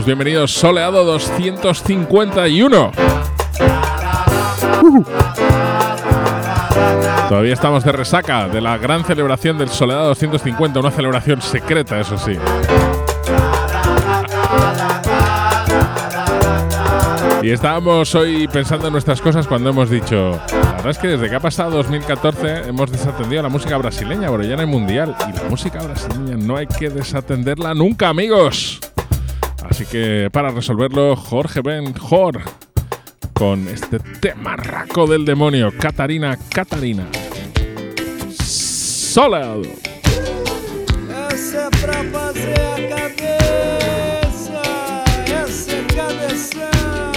amigos? Bienvenidos Soleado 251. Todavía estamos de resaca de la gran celebración del Soleado 250, una celebración secreta, eso sí. Y estábamos hoy pensando en nuestras cosas cuando hemos dicho, la verdad es que desde que ha pasado 2014 hemos desatendido la música brasileña, pero ya no hay mundial. Y la música brasileña no hay que desatenderla nunca, amigos. Así que para resolverlo, Jorge Ben Jor con este temarraco del demonio, Catarina, Catarina. Cabeção.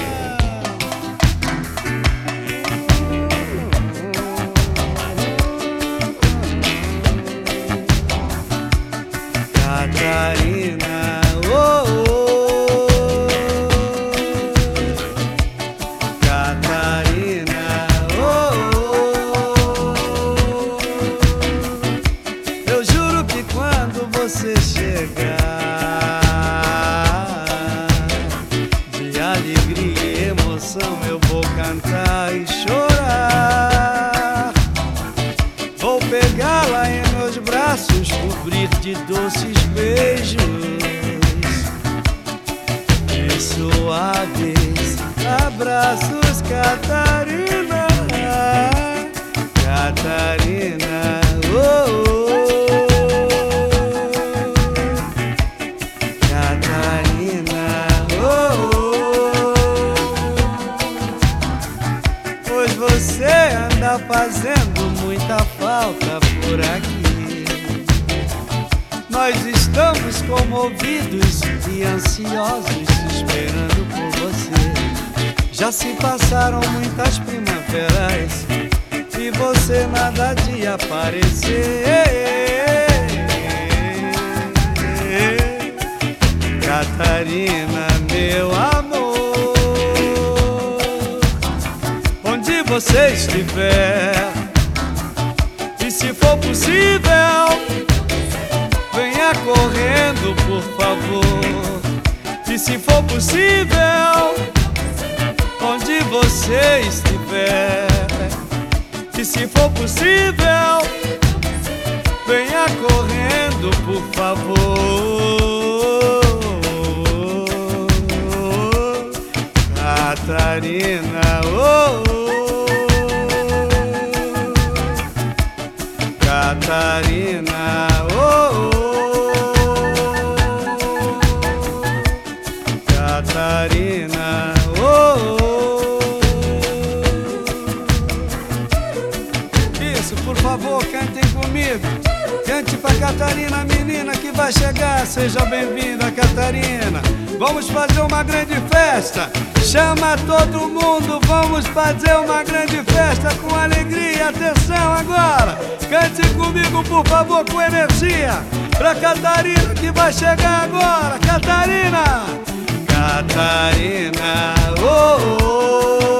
Comigo. Cante pra Catarina, menina que vai chegar. Seja bem-vinda, Catarina. Vamos fazer uma grande festa. Chama todo mundo, vamos fazer uma grande festa com alegria. Atenção agora. Cante comigo, por favor, com energia. Pra Catarina que vai chegar agora. Catarina! Catarina, oh, oh.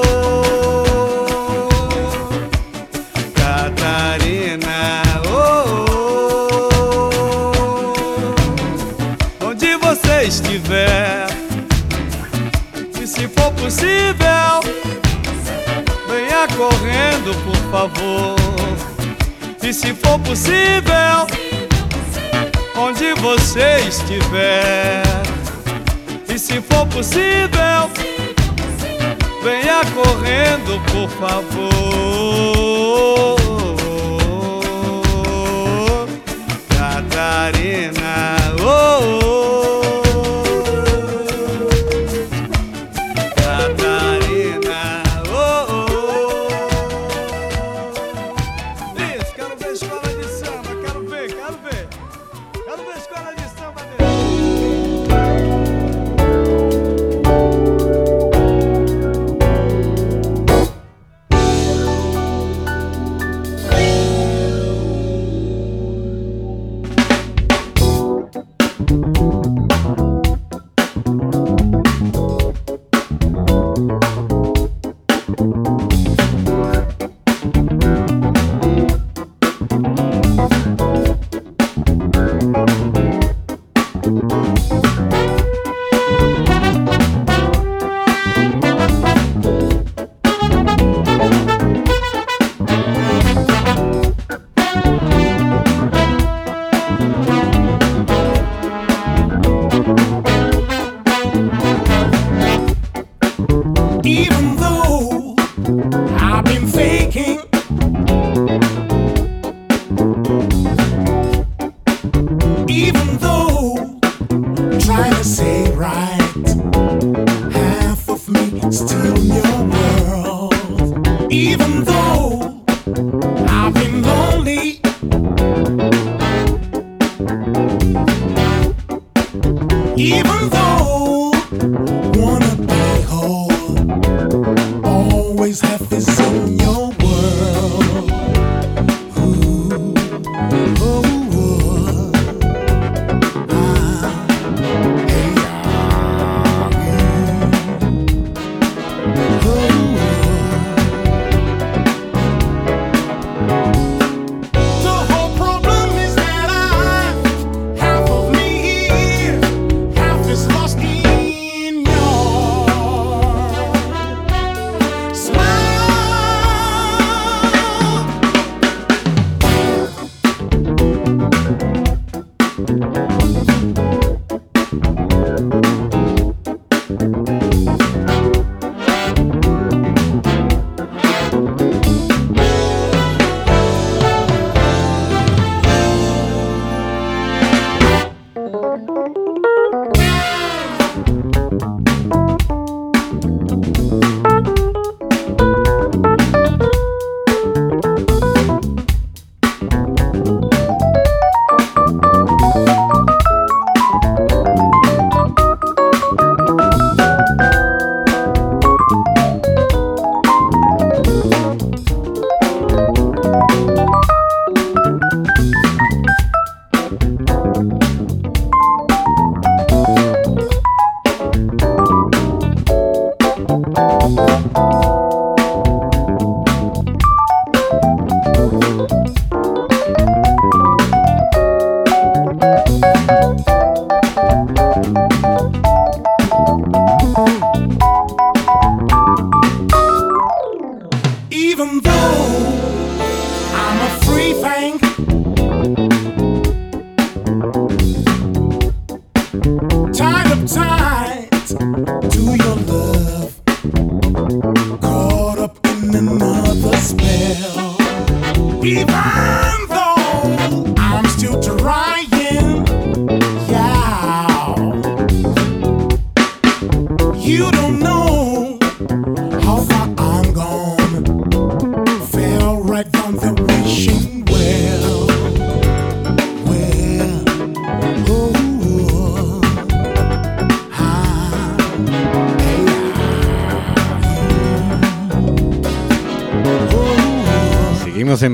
Se for possível, venha correndo, por favor. E se for possível, onde você estiver, e se for possível, venha correndo, por favor. Catarina, oh, oh.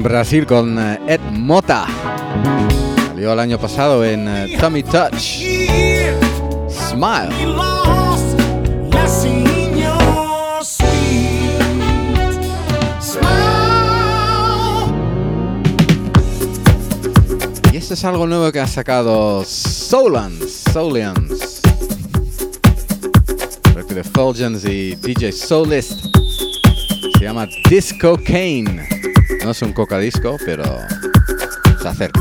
Brasil con eh, Ed Mota. Salió el año pasado en eh, Tommy Touch. Smile. Y este es algo nuevo que ha sacado Solans. Solians. de Fulgens y DJ Soulist. Se llama Disco Cane. No es un cocadisco, pero se acerca.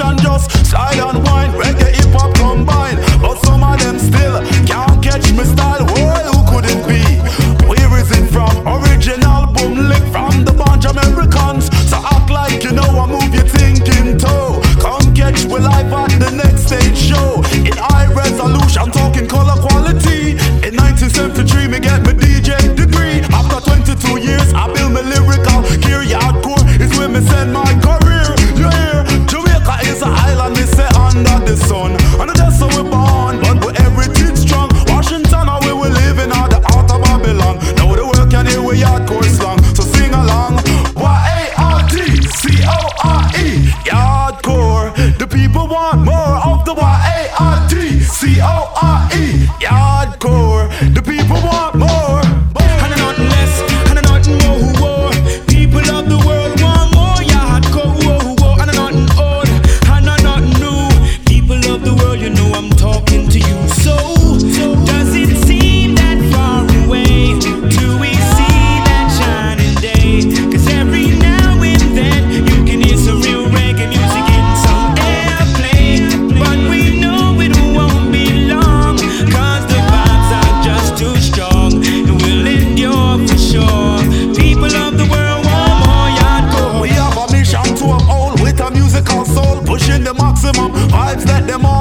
nation just musical soul, pushing the maximum. Vibes that them all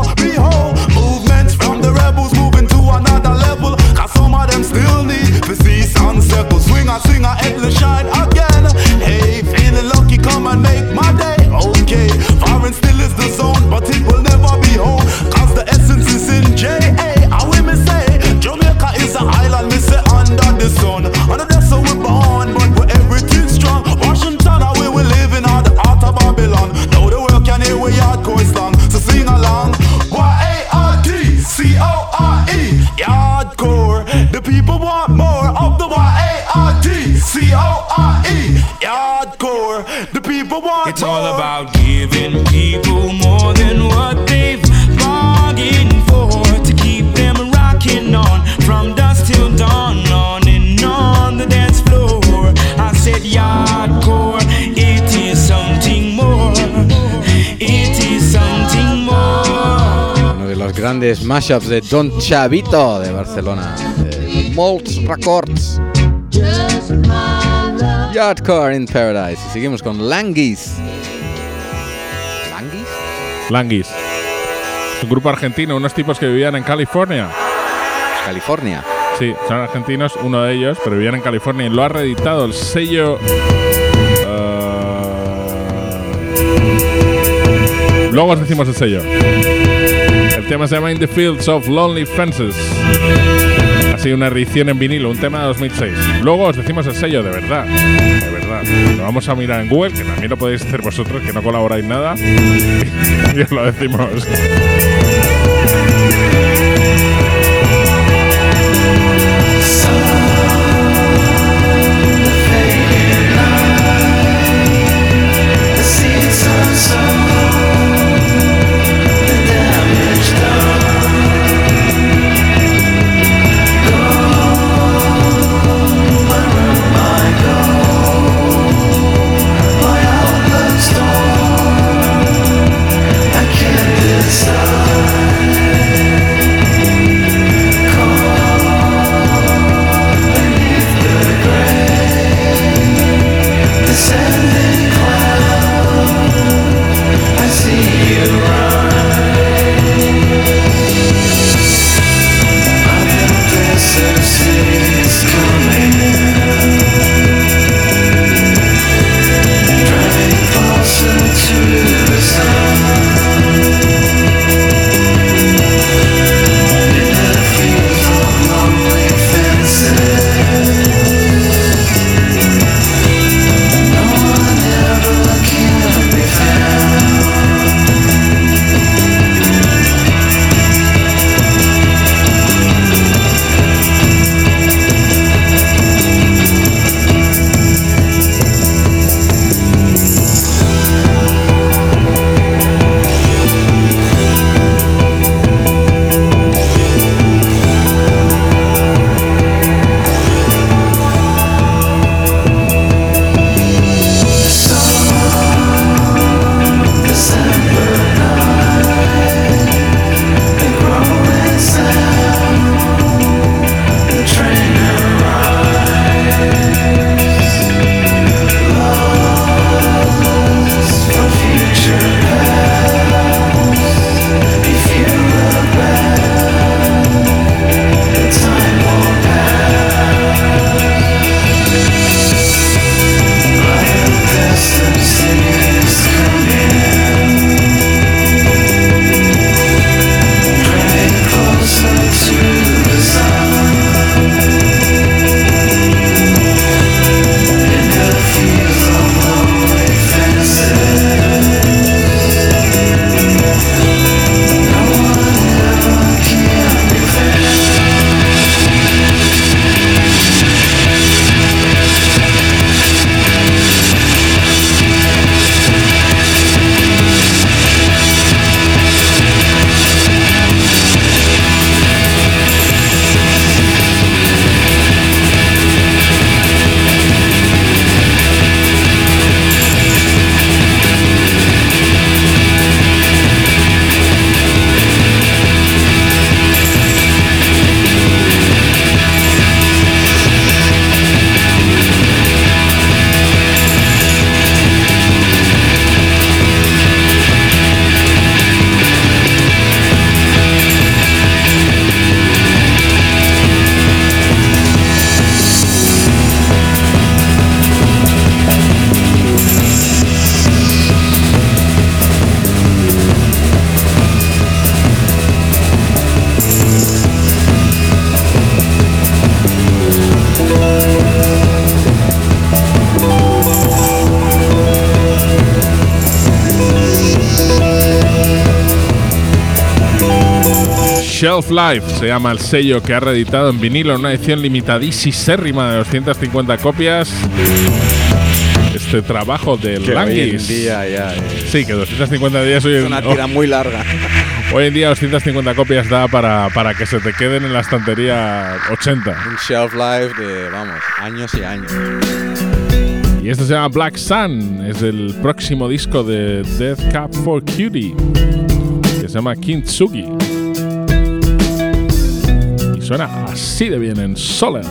mashups de Don Chavito de Barcelona, de Molts Records, Yardcore in Paradise. Seguimos con Languis. ¿Languis? Languis. Un grupo argentino, unos tipos que vivían en California. California. Sí, son argentinos, uno de ellos, pero vivían en California y lo ha reeditado el sello. Eh, luego os decimos el sello tema se llama In the Fields of Lonely Fences. Así una edición en vinilo, un tema de 2006. Luego os decimos el sello, de verdad. De verdad. Lo vamos a mirar en Google, que también lo podéis hacer vosotros, que no colaboráis nada. y os lo decimos. Shelf Life se llama el sello que ha reeditado en vinilo en una edición limitadísima de 250 copias. Este trabajo de Que hoy en Languis. día ya es Sí, que 250 días hoy es una tira muy larga. hoy en día 250 copias da para, para que se te queden en la estantería 80. Un shelf life de, vamos, años y años. Y esto se llama Black Sun, es el próximo disco de Death Cab for Cutie, que se llama Kintsugi. Suena así de bien en Soler.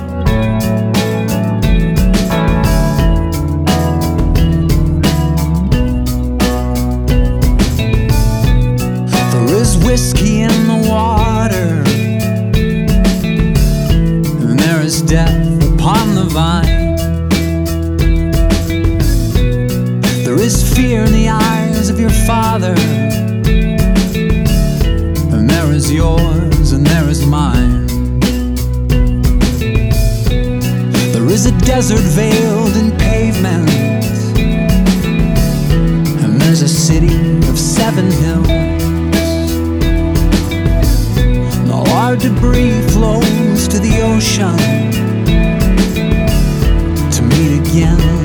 There is whiskey in the water, and there is death upon the vine. There is fear in the eyes of your father, and there is yours, and there is mine. Is a desert veiled in pavement, and there's a city of seven hills. And all our debris flows to the ocean. To meet again,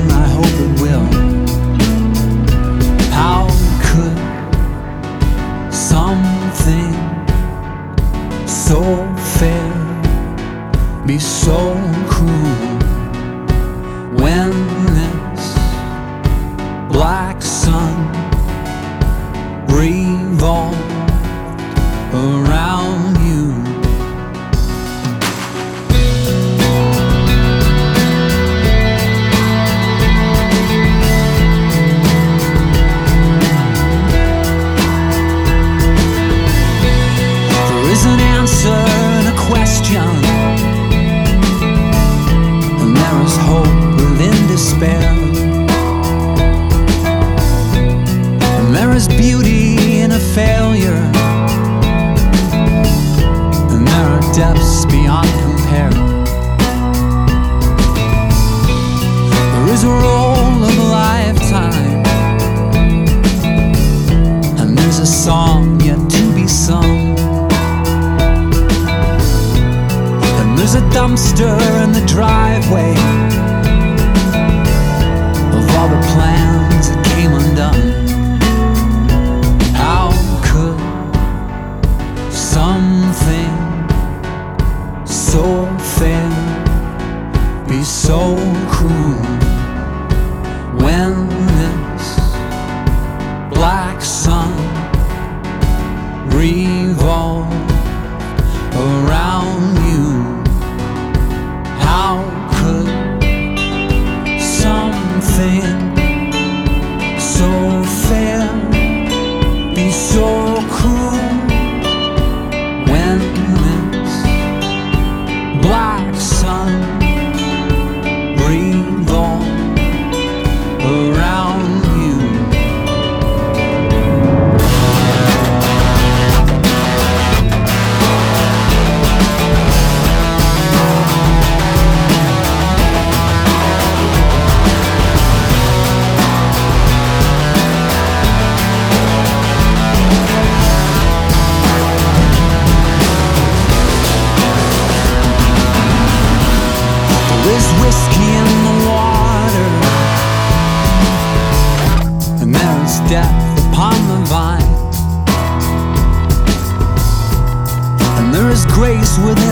despair. with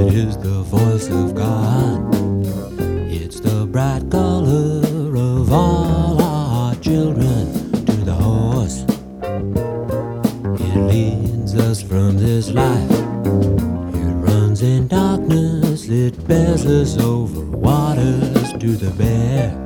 It is the voice of God. It's the bright color of all our children to the horse. It leads us from this life. It runs in darkness. It bears us over waters to the bear.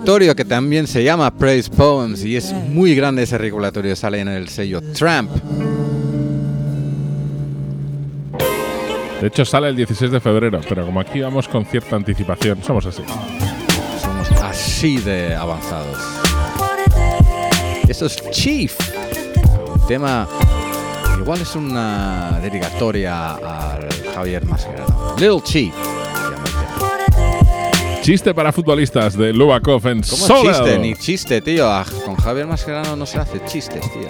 Recopilatorio que también se llama Praise Poems y es muy grande ese recopilatorio. Sale en el sello Tramp. De hecho, sale el 16 de febrero, pero como aquí vamos con cierta anticipación, somos así. Somos así de avanzados. Eso es Chief. Un tema. Igual es una dedicatoria al Javier Mascherano. Little Chief. Chiste para futbolistas de Lubakov en ¿Cómo Soler. chiste? Ni chiste, tío. Ah, Con Javier Mascherano no se hace chistes, tío.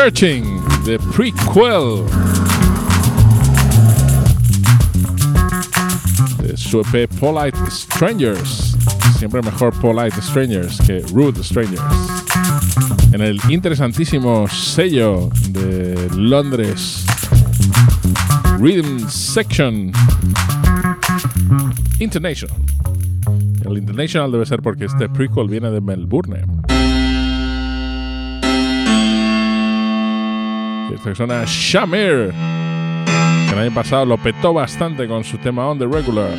Searching, the prequel de su EP Polite Strangers. Siempre mejor Polite Strangers que Rude Strangers. En el interesantísimo sello de Londres Rhythm Section International. El International debe ser porque este prequel viene de Melbourne. Y Esta persona Shamir, que el año pasado lo petó bastante con su tema On the Regular.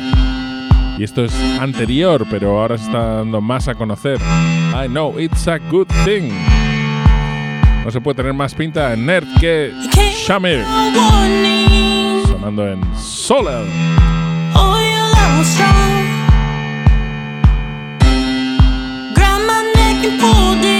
Y esto es anterior, pero ahora se está dando más a conocer. I know it's a good thing. No se puede tener más pinta en nerd que Shamir, sonando en Solar. Oh. Grabbed my neck and pulled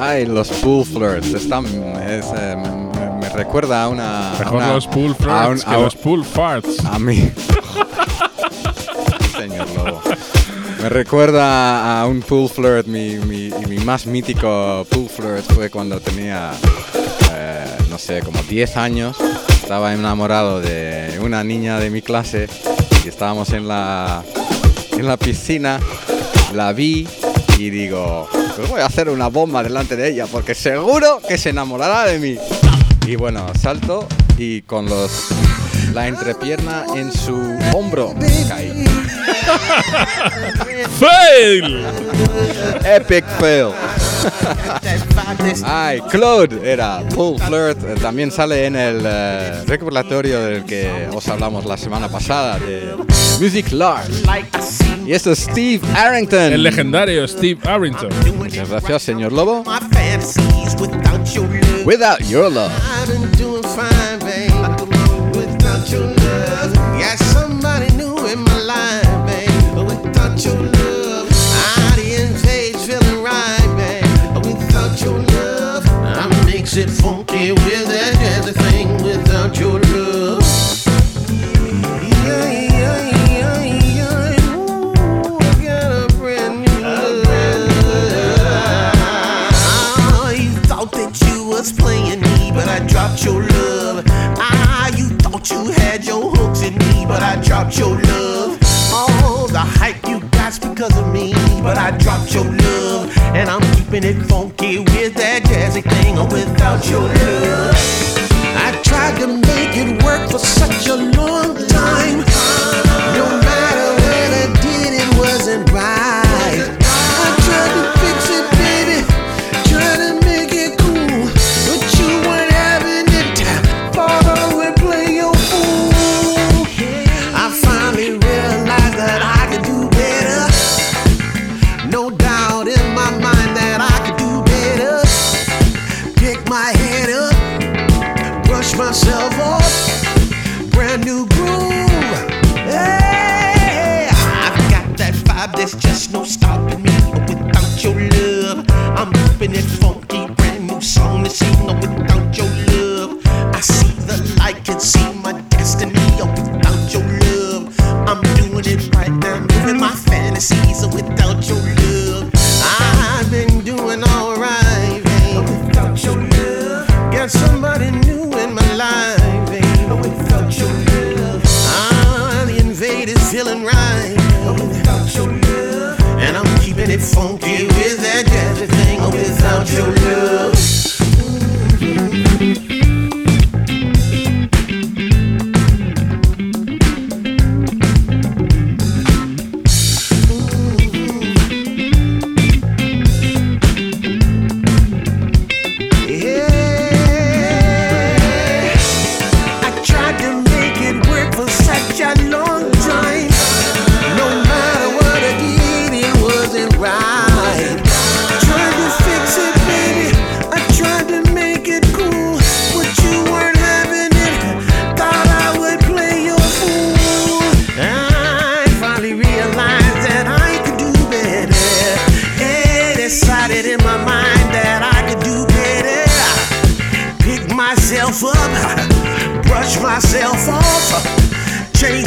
Ay, los pool flirts. Eh, me, recuerda a una. Mejor a los pool flirts a un, pool mí. Señor Lobo. Me recuerda a un pool flirt. Mi, más mítico pool flirt fue cuando tenía, eh, no sé, como 10 años. Estaba enamorado de una niña de mi clase y estábamos en la, en la piscina. La vi y digo, pues voy a hacer una bomba delante de ella porque seguro que se enamorará de mí. Y bueno, salto y con los la entrepierna en su hombro caí. ¡Fail! Epic fail. Ay, Claude era Paul Flirt. Eh, también sale en el eh, del que os hablamos la semana pasada de Music Large. Y esto es Steve Arrington. El legendario Steve Arrington. Muchas gracias, señor Lobo. Without your love. dropped your love. All the hype you got's because of me, but I dropped your love. And I'm keeping it funky with that jazzy thing or without your love. I tried to make it work for such a long time. No matter what I did, it wasn't right.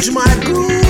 change my groove.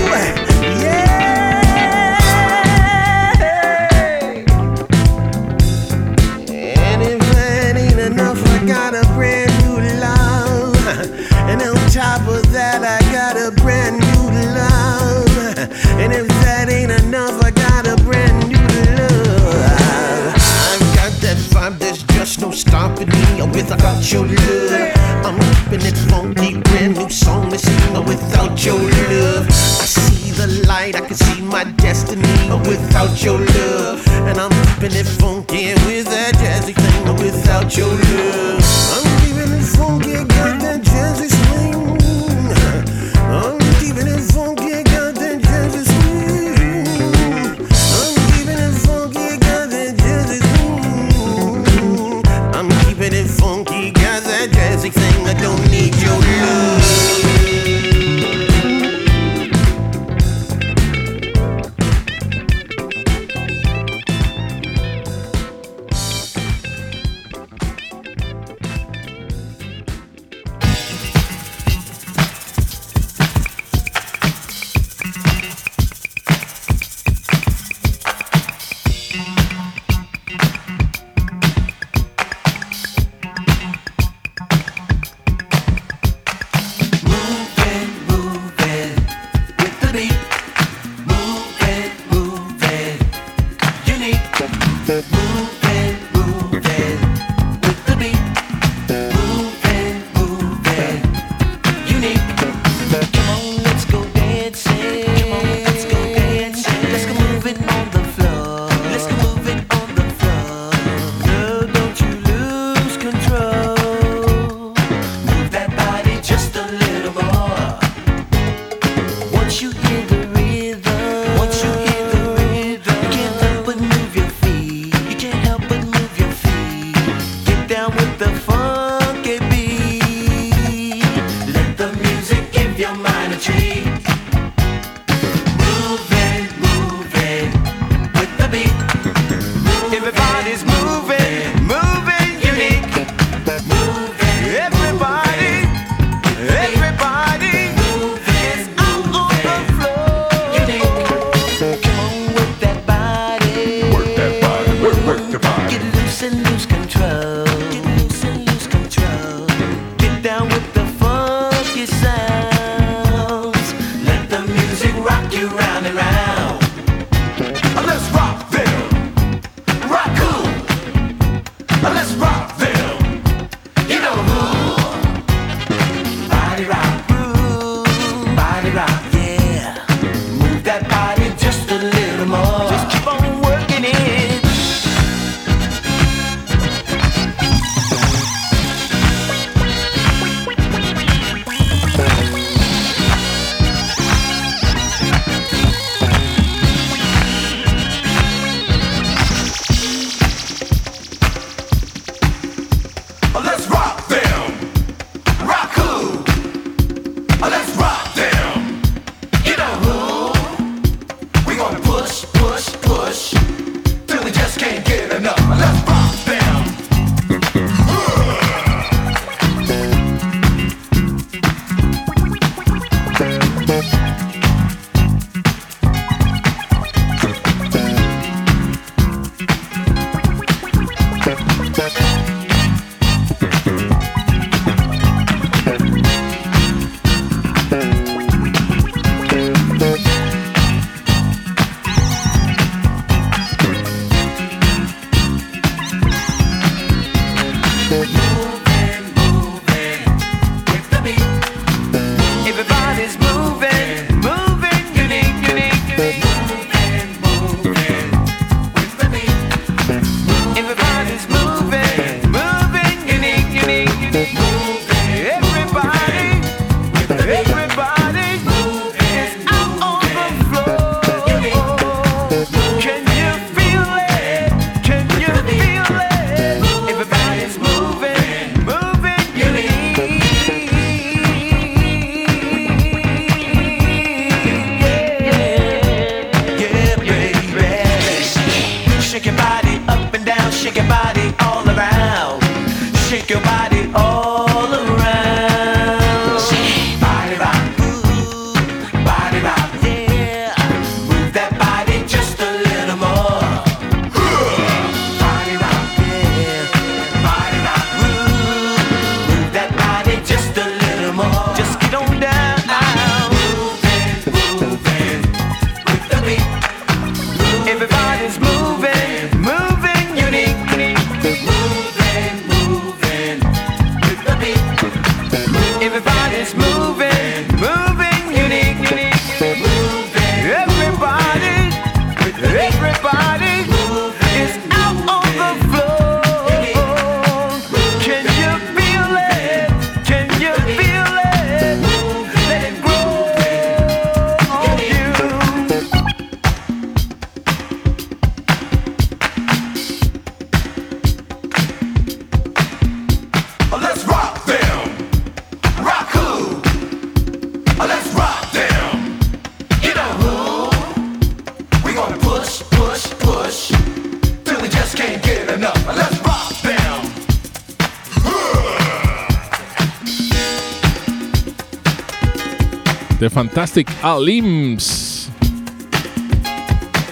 Fantastic Alims.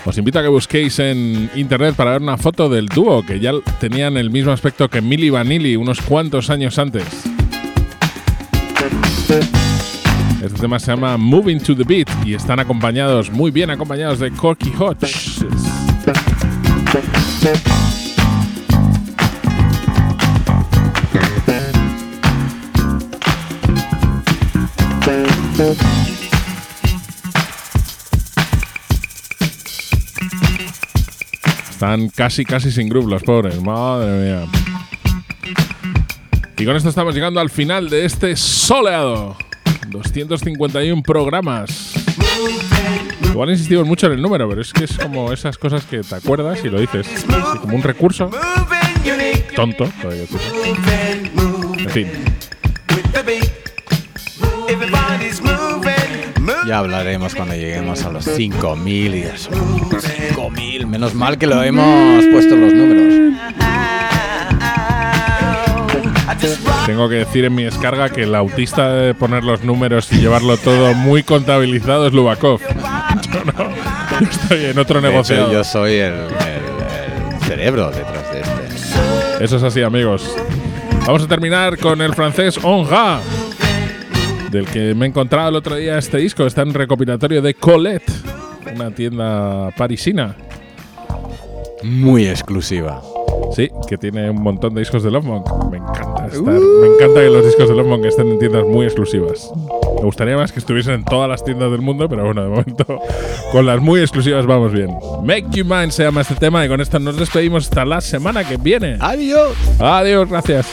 Os invito a que busquéis en internet para ver una foto del dúo que ya tenían el mismo aspecto que Milli Vanilli unos cuantos años antes. Este tema se llama Moving to the Beat y están acompañados, muy bien acompañados de Corky Hodge. Están casi, casi sin groove los pobres, madre mía. Y con esto estamos llegando al final de este soleado. 251 programas. Igual insistimos mucho en el número, pero es que es como esas cosas que te acuerdas y lo dices. así como un recurso. Tonto, todavía. En fin. Ya hablaremos cuando lleguemos a los 5000 y eso. 5000. Menos mal que lo hemos puesto en los números. Tengo que decir en mi descarga que el autista de poner los números y llevarlo todo muy contabilizado es Lubakov. Yo no. Yo estoy en otro negocio. yo soy el, el- el cerebro detrás de este. Eso es así, amigos. Vamos a terminar con el francés Onga, del que me he encontrado el otro día este disco. Está en recopilatorio de Colette, una tienda parisina. Muy exclusiva. Sí, que tiene un montón de discos de Love Monk. Me encanta estar. Me encanta que los discos de Love Monk estén en tiendas muy exclusivas. Me gustaría más que estuviesen en todas las tiendas del mundo, pero bueno, de momento con las muy exclusivas vamos bien. Make You Mine se llama este tema y con esto nos despedimos hasta la semana que viene. Adiós. Adiós, gracias.